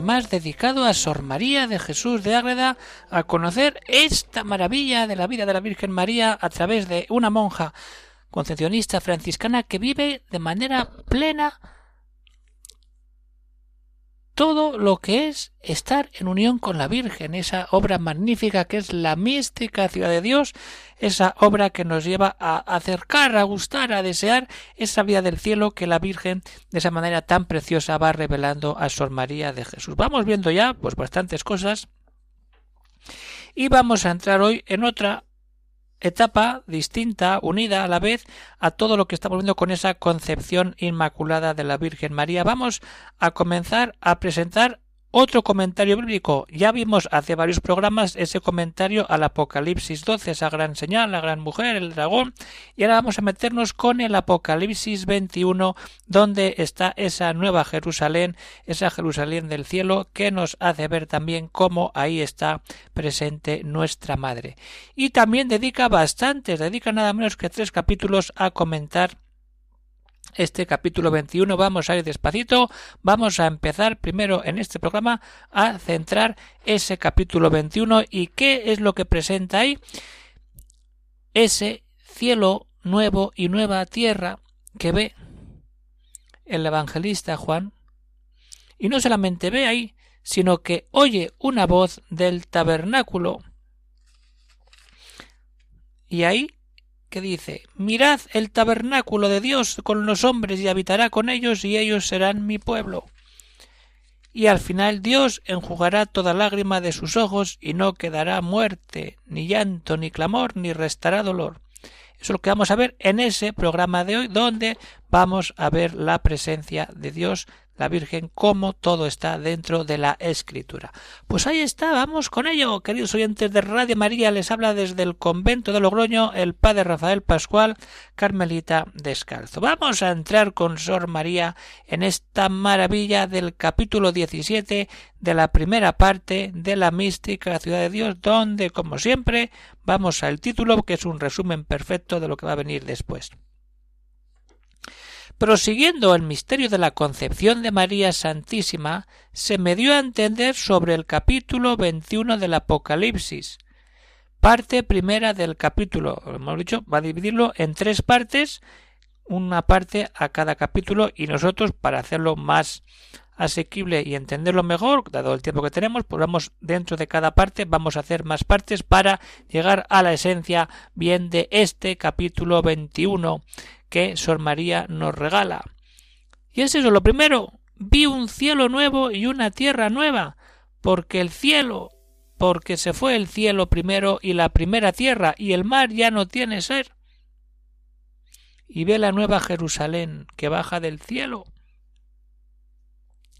Más dedicado a Sor María de Jesús de Ágreda, a conocer esta maravilla de la vida de la Virgen María a través de una monja concepcionista franciscana que vive de manera plena todo lo que es estar en unión con la Virgen, esa obra magnífica que es la mística ciudad de Dios, esa obra que nos lleva a acercar, a gustar, a desear esa vida del cielo que la Virgen de esa manera tan preciosa va revelando a Sor María de Jesús. Vamos viendo ya pues bastantes cosas y vamos a entrar hoy en otra etapa distinta, unida a la vez a todo lo que estamos viendo con esa concepción inmaculada de la Virgen María. Vamos a comenzar a presentar otro comentario bíblico. Ya vimos hace varios programas ese comentario al Apocalipsis 12, esa gran señal, la gran mujer, el dragón. Y ahora vamos a meternos con el Apocalipsis 21, donde está esa nueva Jerusalén, esa Jerusalén del cielo, que nos hace ver también cómo ahí está presente nuestra madre. Y también dedica bastantes, dedica nada menos que tres capítulos a comentar este capítulo 21 vamos a ir despacito, vamos a empezar primero en este programa a centrar ese capítulo 21 y qué es lo que presenta ahí ese cielo nuevo y nueva tierra que ve el evangelista Juan. Y no solamente ve ahí, sino que oye una voz del tabernáculo. Y ahí que dice Mirad el tabernáculo de Dios con los hombres y habitará con ellos y ellos serán mi pueblo. Y al final Dios enjugará toda lágrima de sus ojos y no quedará muerte, ni llanto, ni clamor, ni restará dolor. Eso es lo que vamos a ver en ese programa de hoy, donde vamos a ver la presencia de Dios la Virgen, cómo todo está dentro de la Escritura. Pues ahí está, vamos con ello, queridos oyentes de Radio María, les habla desde el convento de Logroño el padre Rafael Pascual, Carmelita Descalzo. Vamos a entrar con Sor María en esta maravilla del capítulo 17 de la primera parte de la mística Ciudad de Dios, donde, como siempre, vamos al título, que es un resumen perfecto de lo que va a venir después. Prosiguiendo el misterio de la concepción de María Santísima, se me dio a entender sobre el capítulo 21 del Apocalipsis. Parte primera del capítulo, hemos dicho, va a dividirlo en tres partes, una parte a cada capítulo y nosotros para hacerlo más asequible y entenderlo mejor, dado el tiempo que tenemos, pues vamos dentro de cada parte, vamos a hacer más partes para llegar a la esencia bien de este capítulo 21 que Sor María nos regala. Y es eso, lo primero, vi un cielo nuevo y una tierra nueva, porque el cielo, porque se fue el cielo primero y la primera tierra, y el mar ya no tiene ser. Y ve la nueva Jerusalén que baja del cielo.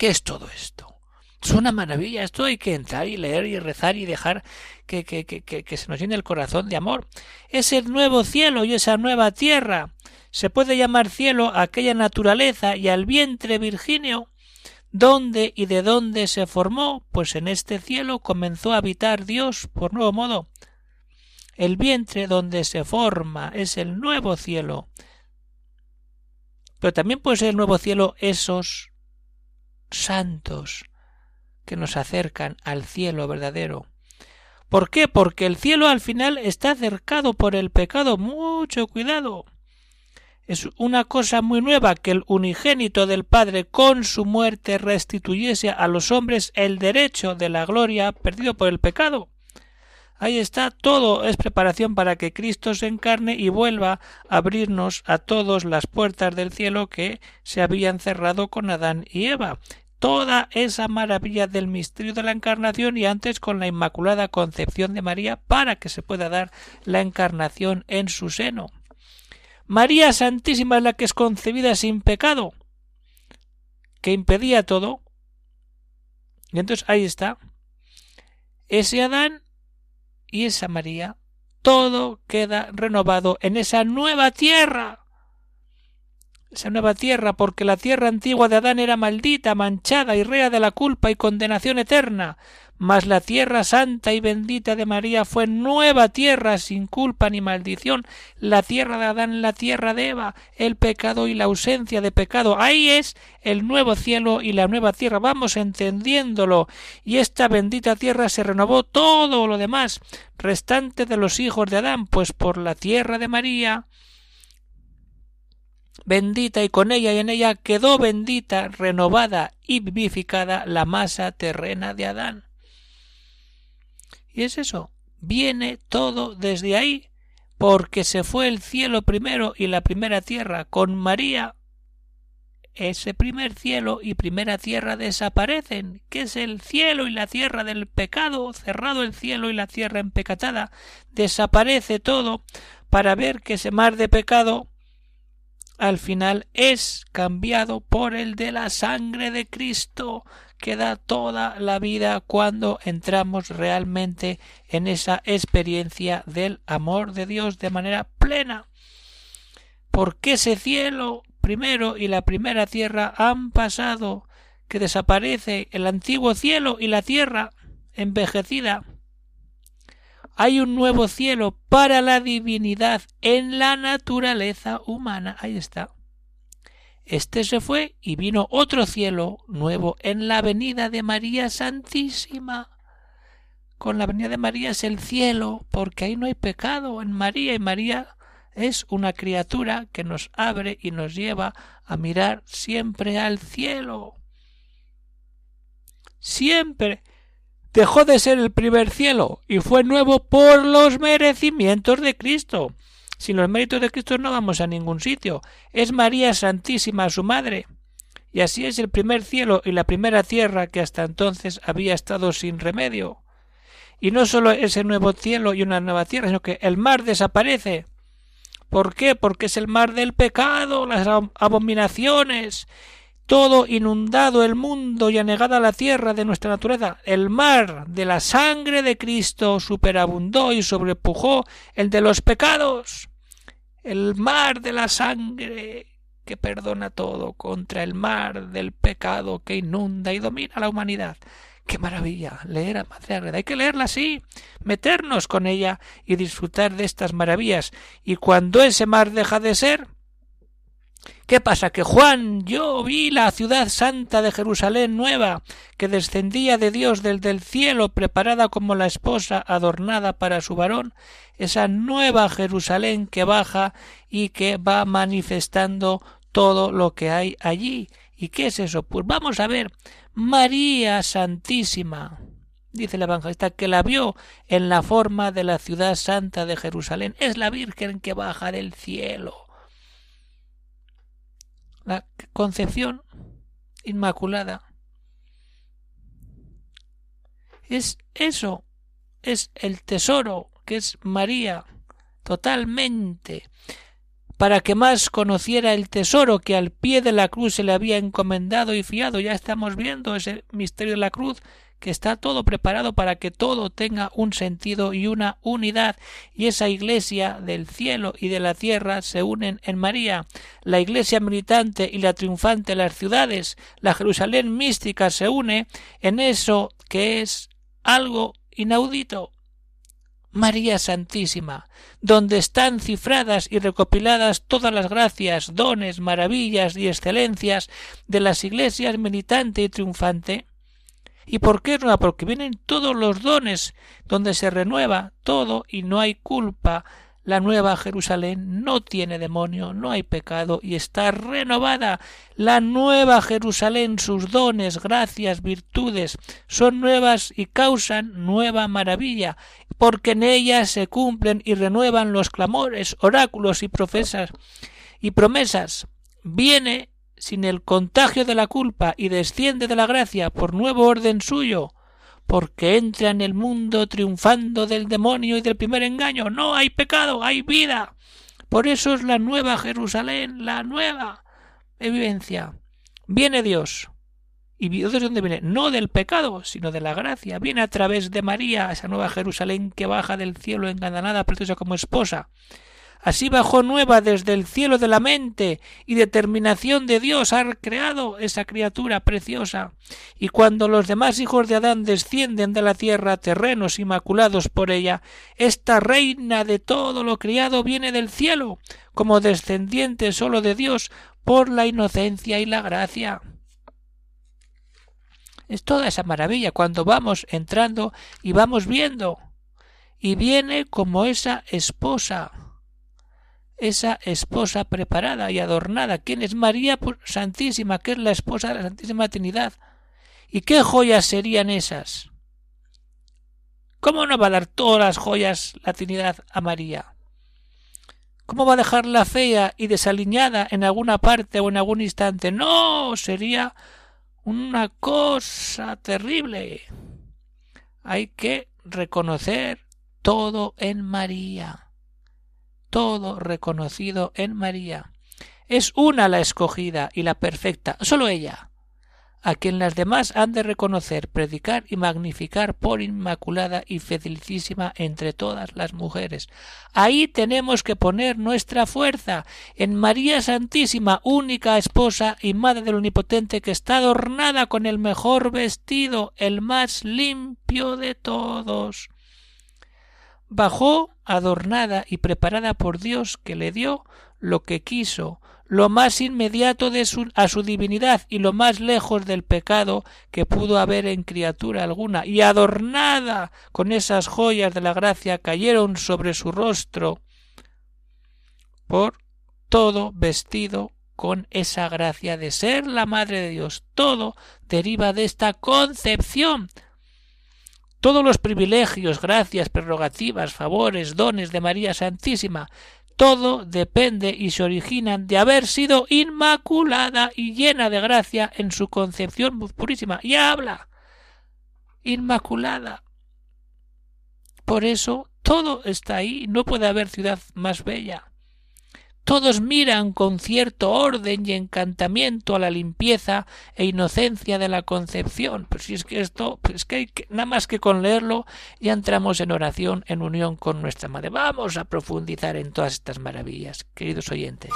¿Qué es todo esto? Es una maravilla, esto hay que entrar y leer y rezar y dejar que, que, que, que se nos llene el corazón de amor. Es el nuevo cielo y esa nueva tierra se puede llamar cielo a aquella naturaleza y al vientre virgineo ¿Dónde y de dónde se formó? Pues en este cielo comenzó a habitar Dios por nuevo modo. El vientre donde se forma es el nuevo cielo. Pero también puede ser el nuevo cielo esos santos que nos acercan al cielo verdadero. ¿Por qué? Porque el cielo al final está cercado por el pecado. Mucho cuidado. Es una cosa muy nueva que el unigénito del Padre con su muerte restituyese a los hombres el derecho de la gloria perdido por el pecado. Ahí está, todo es preparación para que Cristo se encarne y vuelva a abrirnos a todos las puertas del cielo que se habían cerrado con Adán y Eva. Toda esa maravilla del misterio de la encarnación y antes con la Inmaculada Concepción de María para que se pueda dar la encarnación en su seno. María Santísima es la que es concebida sin pecado, que impedía todo. Y entonces ahí está. Ese Adán y esa María, todo queda renovado en esa nueva tierra. Esa nueva tierra, porque la tierra antigua de Adán era maldita, manchada y rea de la culpa y condenación eterna, mas la tierra santa y bendita de María fue nueva tierra sin culpa ni maldición, la tierra de Adán, la tierra de Eva, el pecado y la ausencia de pecado. Ahí es el nuevo cielo y la nueva tierra. Vamos entendiéndolo. Y esta bendita tierra se renovó todo lo demás restante de los hijos de Adán, pues por la tierra de María bendita y con ella y en ella quedó bendita, renovada y vivificada la masa terrena de Adán. Y es eso, viene todo desde ahí, porque se fue el cielo primero y la primera tierra con María. Ese primer cielo y primera tierra desaparecen, que es el cielo y la tierra del pecado, cerrado el cielo y la tierra empecatada, desaparece todo para ver que ese mar de pecado al final es cambiado por el de la sangre de Cristo, que da toda la vida cuando entramos realmente en esa experiencia del amor de Dios de manera plena. Porque ese cielo primero y la primera tierra han pasado, que desaparece el antiguo cielo y la tierra envejecida. Hay un nuevo cielo para la divinidad en la naturaleza humana. Ahí está. Este se fue y vino otro cielo nuevo en la venida de María Santísima. Con la venida de María es el cielo, porque ahí no hay pecado en María y María es una criatura que nos abre y nos lleva a mirar siempre al cielo. Siempre dejó de ser el primer cielo y fue nuevo por los merecimientos de Cristo. Sin los méritos de Cristo no vamos a ningún sitio. Es María Santísima su madre. Y así es el primer cielo y la primera tierra que hasta entonces había estado sin remedio. Y no solo ese nuevo cielo y una nueva tierra, sino que el mar desaparece. ¿Por qué? Porque es el mar del pecado, las abominaciones, todo inundado el mundo y anegada la tierra de nuestra naturaleza. El mar de la sangre de Cristo superabundó y sobrepujó el de los pecados el mar de la sangre que perdona todo contra el mar del pecado que inunda y domina la humanidad. ¡Qué maravilla! Leer a Madre Hay que leerla así, meternos con ella y disfrutar de estas maravillas. Y cuando ese mar deja de ser, ¿Qué pasa? Que Juan, yo vi la ciudad santa de Jerusalén nueva, que descendía de Dios del del cielo, preparada como la esposa adornada para su varón, esa nueva Jerusalén que baja y que va manifestando todo lo que hay allí. ¿Y qué es eso? Pues vamos a ver, María Santísima, dice el evangelista, que la vio en la forma de la ciudad santa de Jerusalén. Es la Virgen que baja del cielo concepción inmaculada. Es eso, es el tesoro que es María, totalmente, para que más conociera el tesoro que al pie de la cruz se le había encomendado y fiado. Ya estamos viendo ese misterio de la cruz que está todo preparado para que todo tenga un sentido y una unidad, y esa iglesia del cielo y de la tierra se unen en María, la iglesia militante y la triunfante en las ciudades, la Jerusalén mística se une en eso que es algo inaudito. María Santísima, donde están cifradas y recopiladas todas las gracias, dones, maravillas y excelencias de las iglesias militante y triunfante, ¿Y por qué nueva? Porque vienen todos los dones, donde se renueva todo y no hay culpa. La nueva Jerusalén no tiene demonio, no hay pecado y está renovada. La nueva Jerusalén, sus dones, gracias, virtudes, son nuevas y causan nueva maravilla, porque en ella se cumplen y renuevan los clamores, oráculos y profesas y promesas. Viene sin el contagio de la culpa y desciende de la gracia por nuevo orden suyo, porque entra en el mundo triunfando del demonio y del primer engaño. No hay pecado, hay vida. Por eso es la nueva Jerusalén, la nueva vivencia. Viene Dios ¿Y de dónde viene? No del pecado, sino de la gracia. Viene a través de María, esa nueva Jerusalén que baja del cielo engalanada, preciosa como esposa. Así bajó nueva desde el cielo de la mente y determinación de Dios ha creado esa criatura preciosa. Y cuando los demás hijos de Adán descienden de la tierra, terrenos inmaculados por ella, esta reina de todo lo criado viene del cielo, como descendiente solo de Dios, por la inocencia y la gracia. Es toda esa maravilla cuando vamos entrando y vamos viendo. Y viene como esa esposa esa esposa preparada y adornada. ¿Quién es María Santísima, que es la esposa de la Santísima Trinidad? ¿Y qué joyas serían esas? ¿Cómo no va a dar todas las joyas la Trinidad a María? ¿Cómo va a dejarla fea y desaliñada en alguna parte o en algún instante? No, sería una cosa terrible. Hay que reconocer todo en María todo reconocido en María. Es una la escogida y la perfecta, sólo ella, a quien las demás han de reconocer, predicar y magnificar por inmaculada y felicísima entre todas las mujeres. Ahí tenemos que poner nuestra fuerza, en María Santísima, única esposa y madre del Omnipotente, que está adornada con el mejor vestido, el más limpio de todos bajó adornada y preparada por Dios que le dio lo que quiso, lo más inmediato de su, a su divinidad y lo más lejos del pecado que pudo haber en criatura alguna, y adornada con esas joyas de la gracia cayeron sobre su rostro por todo vestido con esa gracia de ser la Madre de Dios. Todo deriva de esta concepción todos los privilegios, gracias, prerrogativas, favores, dones de María Santísima, todo depende y se originan de haber sido inmaculada y llena de gracia en su concepción purísima. Y habla. Inmaculada. Por eso todo está ahí. No puede haber ciudad más bella. Todos miran con cierto orden y encantamiento a la limpieza e inocencia de la concepción. Pues si es que esto, pues que, hay que nada más que con leerlo ya entramos en oración, en unión con nuestra madre. Vamos a profundizar en todas estas maravillas, queridos oyentes.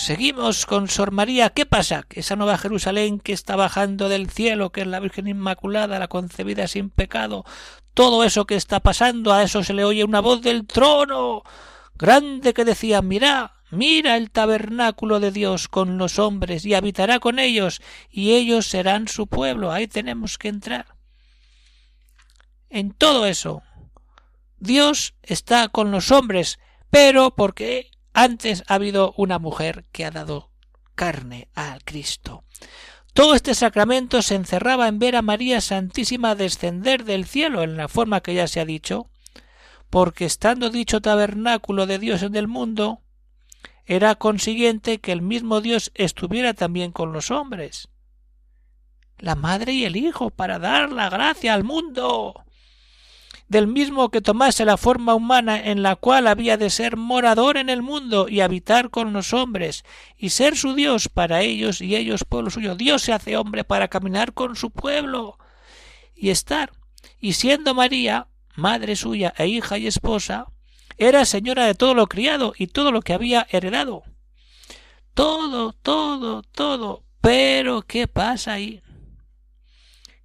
Seguimos con Sor María. ¿Qué pasa? Esa nueva Jerusalén que está bajando del cielo, que es la Virgen Inmaculada, la concebida sin pecado, todo eso que está pasando, a eso se le oye una voz del trono grande que decía Mira, mira el tabernáculo de Dios con los hombres y habitará con ellos y ellos serán su pueblo. Ahí tenemos que entrar. En todo eso, Dios está con los hombres, pero porque antes ha habido una mujer que ha dado carne al Cristo. Todo este sacramento se encerraba en ver a María Santísima descender del cielo en la forma que ya se ha dicho, porque estando dicho tabernáculo de Dios en el mundo, era consiguiente que el mismo Dios estuviera también con los hombres. La madre y el hijo para dar la gracia al mundo. Del mismo que tomase la forma humana en la cual había de ser morador en el mundo y habitar con los hombres, y ser su Dios para ellos y ellos pueblo suyo. Dios se hace hombre para caminar con su pueblo y estar. Y siendo María, madre suya e hija y esposa, era señora de todo lo criado y todo lo que había heredado. Todo, todo, todo. Pero, ¿qué pasa ahí?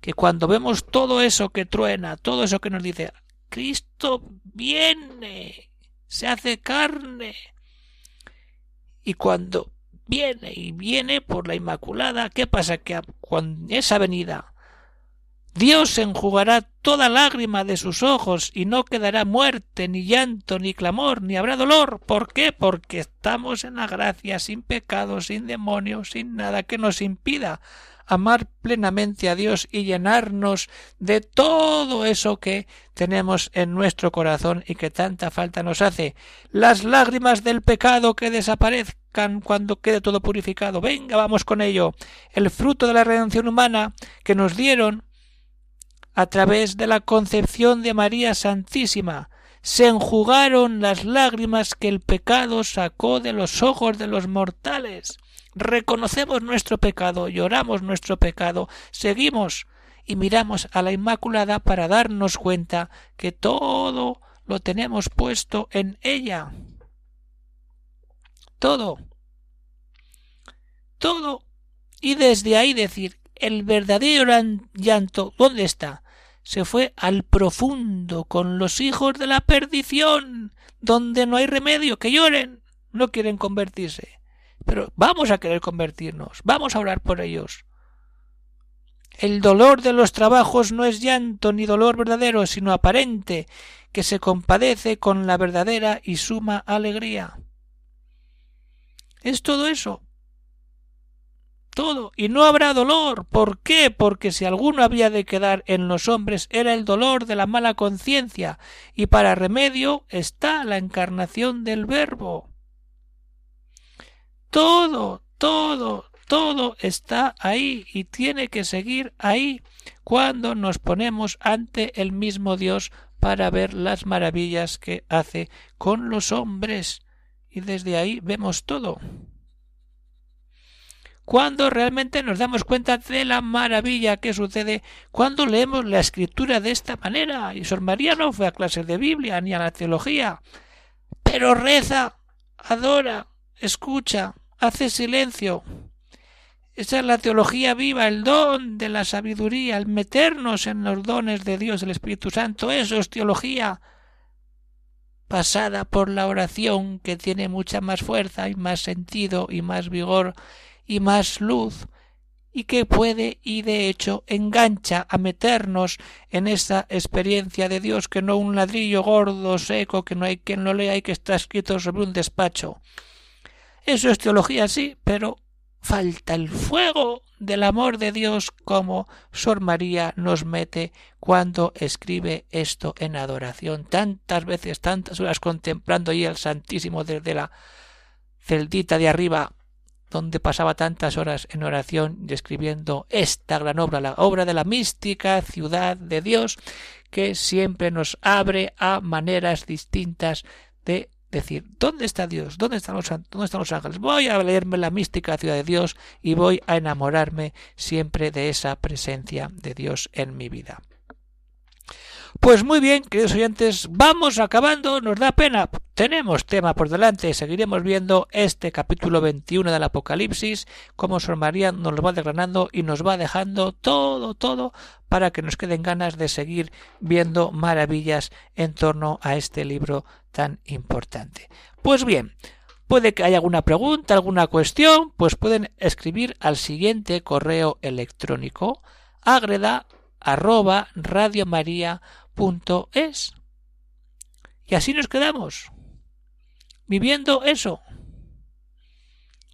Que cuando vemos todo eso que truena, todo eso que nos dice, Cristo viene, se hace carne. Y cuando viene y viene por la Inmaculada, ¿qué pasa? Que cuando esa venida Dios enjugará toda lágrima de sus ojos y no quedará muerte, ni llanto, ni clamor, ni habrá dolor. ¿Por qué? Porque estamos en la gracia, sin pecado, sin demonios, sin nada que nos impida amar plenamente a Dios y llenarnos de todo eso que tenemos en nuestro corazón y que tanta falta nos hace. Las lágrimas del pecado que desaparezcan cuando quede todo purificado. Venga, vamos con ello. El fruto de la redención humana que nos dieron a través de la concepción de María Santísima, se enjugaron las lágrimas que el pecado sacó de los ojos de los mortales. Reconocemos nuestro pecado, lloramos nuestro pecado, seguimos y miramos a la Inmaculada para darnos cuenta que todo lo tenemos puesto en ella. Todo. Todo. Y desde ahí decir, el verdadero llanto, ¿dónde está? se fue al profundo con los hijos de la perdición, donde no hay remedio, que lloren, no quieren convertirse. Pero vamos a querer convertirnos, vamos a orar por ellos. El dolor de los trabajos no es llanto ni dolor verdadero, sino aparente, que se compadece con la verdadera y suma alegría. Es todo eso, todo, y no habrá dolor. ¿Por qué? Porque si alguno había de quedar en los hombres era el dolor de la mala conciencia, y para remedio está la encarnación del Verbo. Todo, todo, todo está ahí y tiene que seguir ahí cuando nos ponemos ante el mismo Dios para ver las maravillas que hace con los hombres. Y desde ahí vemos todo cuando realmente nos damos cuenta de la maravilla que sucede cuando leemos la escritura de esta manera. Y Sor María no fue a clases de Biblia ni a la teología, pero reza, adora, escucha, hace silencio. Esa es la teología viva, el don de la sabiduría, el meternos en los dones de Dios, el Espíritu Santo. Eso es teología pasada por la oración que tiene mucha más fuerza y más sentido y más vigor y más luz y que puede y de hecho engancha a meternos en esa experiencia de Dios que no un ladrillo gordo, seco, que no hay quien lo lea y que está escrito sobre un despacho. Eso es teología, sí, pero falta el fuego del amor de Dios como Sor María nos mete cuando escribe esto en adoración. Tantas veces, tantas horas contemplando ahí al Santísimo desde la celdita de arriba donde pasaba tantas horas en oración describiendo esta gran obra, la obra de la mística ciudad de Dios, que siempre nos abre a maneras distintas de decir, ¿dónde está Dios? ¿Dónde están los, dónde están los ángeles? Voy a leerme la mística ciudad de Dios y voy a enamorarme siempre de esa presencia de Dios en mi vida. Pues muy bien, queridos oyentes, vamos acabando, nos da pena. Tenemos tema por delante, seguiremos viendo este capítulo 21 del Apocalipsis, como Sor María nos lo va desgranando y nos va dejando todo, todo para que nos queden ganas de seguir viendo maravillas en torno a este libro tan importante. Pues bien, puede que haya alguna pregunta, alguna cuestión, pues pueden escribir al siguiente correo electrónico agreda arroba es. Y así nos quedamos. Viviendo eso.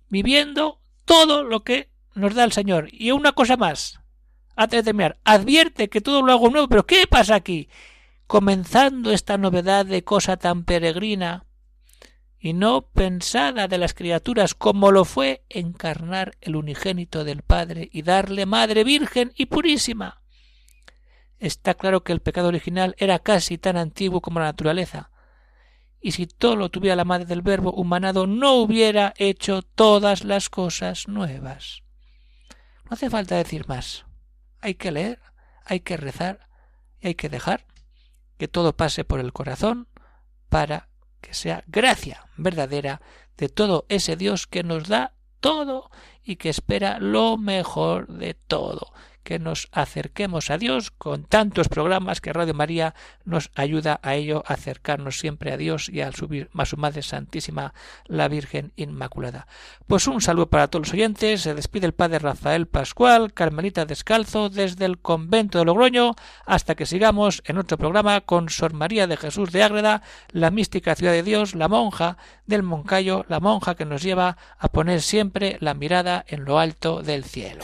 Viviendo todo lo que nos da el Señor. Y una cosa más. Antes de terminar. Advierte que todo lo hago nuevo. Pero ¿qué pasa aquí? Comenzando esta novedad de cosa tan peregrina y no pensada de las criaturas como lo fue encarnar el unigénito del Padre y darle Madre Virgen y purísima Está claro que el pecado original era casi tan antiguo como la naturaleza. Y si todo lo tuviera la madre del verbo humanado, no hubiera hecho todas las cosas nuevas. No hace falta decir más. Hay que leer, hay que rezar y hay que dejar que todo pase por el corazón para que sea gracia verdadera de todo ese Dios que nos da todo y que espera lo mejor de todo que nos acerquemos a Dios con tantos programas que Radio María nos ayuda a ello, a acercarnos siempre a Dios y a su Madre Santísima, la Virgen Inmaculada. Pues un saludo para todos los oyentes, se despide el Padre Rafael Pascual, Carmelita Descalzo, desde el convento de Logroño, hasta que sigamos en otro programa con Sor María de Jesús de Ágreda, la mística ciudad de Dios, la monja del Moncayo, la monja que nos lleva a poner siempre la mirada en lo alto del cielo.